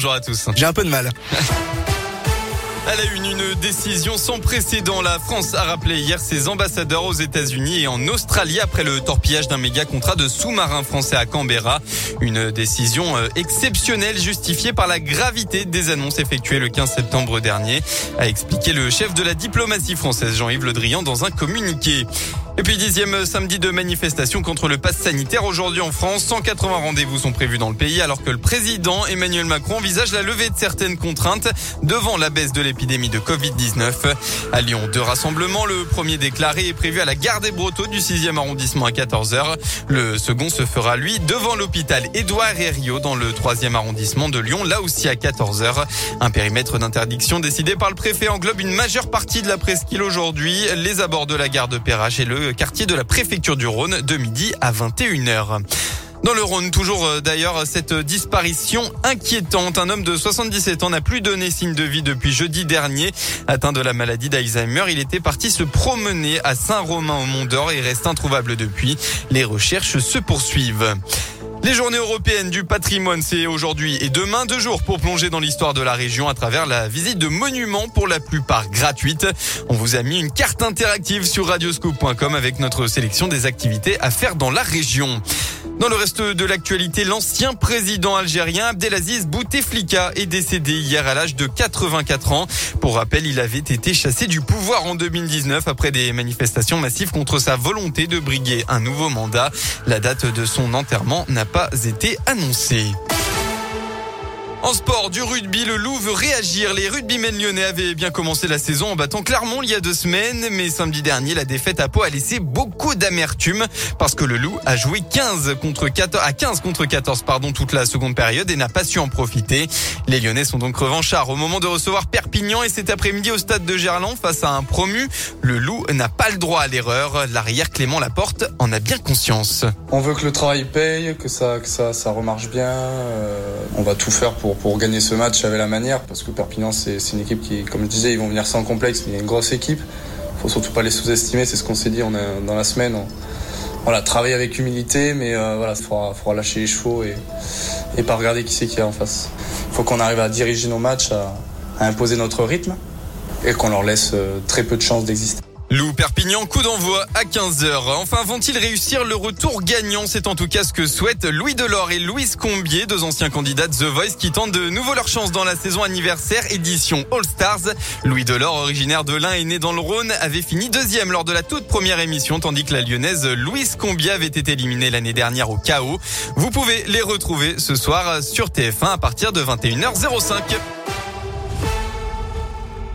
Bonjour à tous. J'ai un peu de mal. À la une, une décision sans précédent. La France a rappelé hier ses ambassadeurs aux États-Unis et en Australie après le torpillage d'un méga contrat de sous-marin français à Canberra. Une décision euh, exceptionnelle justifiée par la gravité des annonces effectuées le 15 septembre dernier, a expliqué le chef de la diplomatie française Jean-Yves Le Drian dans un communiqué. Et puis dixième samedi de manifestation contre le pass sanitaire aujourd'hui en France. 180 rendez-vous sont prévus dans le pays alors que le président Emmanuel Macron envisage la levée de certaines contraintes devant la baisse de l'épidémie de Covid-19. À Lyon, deux rassemblements. Le premier déclaré est prévu à la gare des Brotteaux du 6e arrondissement à 14h. Le second se fera, lui, devant l'hôpital Édouard Herriot dans le 3e arrondissement de Lyon, là aussi à 14h. Un périmètre d'interdiction décidé par le préfet englobe une majeure partie de la presqu'île aujourd'hui, les abords de la gare de Perrache et le quartier de la préfecture du Rhône de midi à 21h. Dans le Rhône, toujours euh, d'ailleurs cette disparition inquiétante. Un homme de 77 ans n'a plus donné signe de vie depuis jeudi dernier. Atteint de la maladie d'Alzheimer, il était parti se promener à Saint-Romain au Mont d'Or et reste introuvable depuis. Les recherches se poursuivent. Les journées européennes du patrimoine, c'est aujourd'hui et demain deux jours pour plonger dans l'histoire de la région à travers la visite de monuments pour la plupart gratuites. On vous a mis une carte interactive sur radioscope.com avec notre sélection des activités à faire dans la région. Dans le reste de l'actualité, l'ancien président algérien Abdelaziz Bouteflika est décédé hier à l'âge de 84 ans. Pour rappel, il avait été chassé du pouvoir en 2019 après des manifestations massives contre sa volonté de briguer un nouveau mandat. La date de son enterrement n'a pas été annoncée. En sport, du rugby, le Loup veut réagir. Les rugbymen lyonnais avaient bien commencé la saison en battant Clermont il y a deux semaines, mais samedi dernier, la défaite à Pau a laissé beaucoup d'amertume parce que le Loup a joué 15 contre 14, à 15 contre 14, pardon, toute la seconde période et n'a pas su en profiter. Les Lyonnais sont donc revanchards au moment de recevoir Perpignan et cet après-midi au stade de Gerland face à un promu. Le Loup n'a pas le droit à l'erreur. L'arrière Clément Laporte en a bien conscience. On veut que le travail paye, que ça, que ça, ça remarche bien. Euh, on va tout faire pour pour, gagner ce match avec la manière, parce que Perpignan, c'est une équipe qui, comme je disais, ils vont venir sans complexe, mais il y a une grosse équipe. Il faut surtout pas les sous-estimer, c'est ce qu'on s'est dit dans la semaine. On, voilà, travailler avec humilité, mais euh, voilà, il faudra, lâcher les chevaux et, et pas regarder qui c'est qui est en face. Il faut qu'on arrive à diriger nos matchs, à, à imposer notre rythme et qu'on leur laisse euh, très peu de chances d'exister. Lou Perpignan, coup d'envoi à 15h. Enfin, vont-ils réussir le retour gagnant? C'est en tout cas ce que souhaitent Louis Delors et Louise Combier, deux anciens candidats de The Voice qui tentent de nouveau leur chance dans la saison anniversaire édition All Stars. Louis Delors, originaire de l'Ain et né dans le Rhône, avait fini deuxième lors de la toute première émission, tandis que la lyonnaise Louise Combier avait été éliminée l'année dernière au chaos. Vous pouvez les retrouver ce soir sur TF1 à partir de 21h05.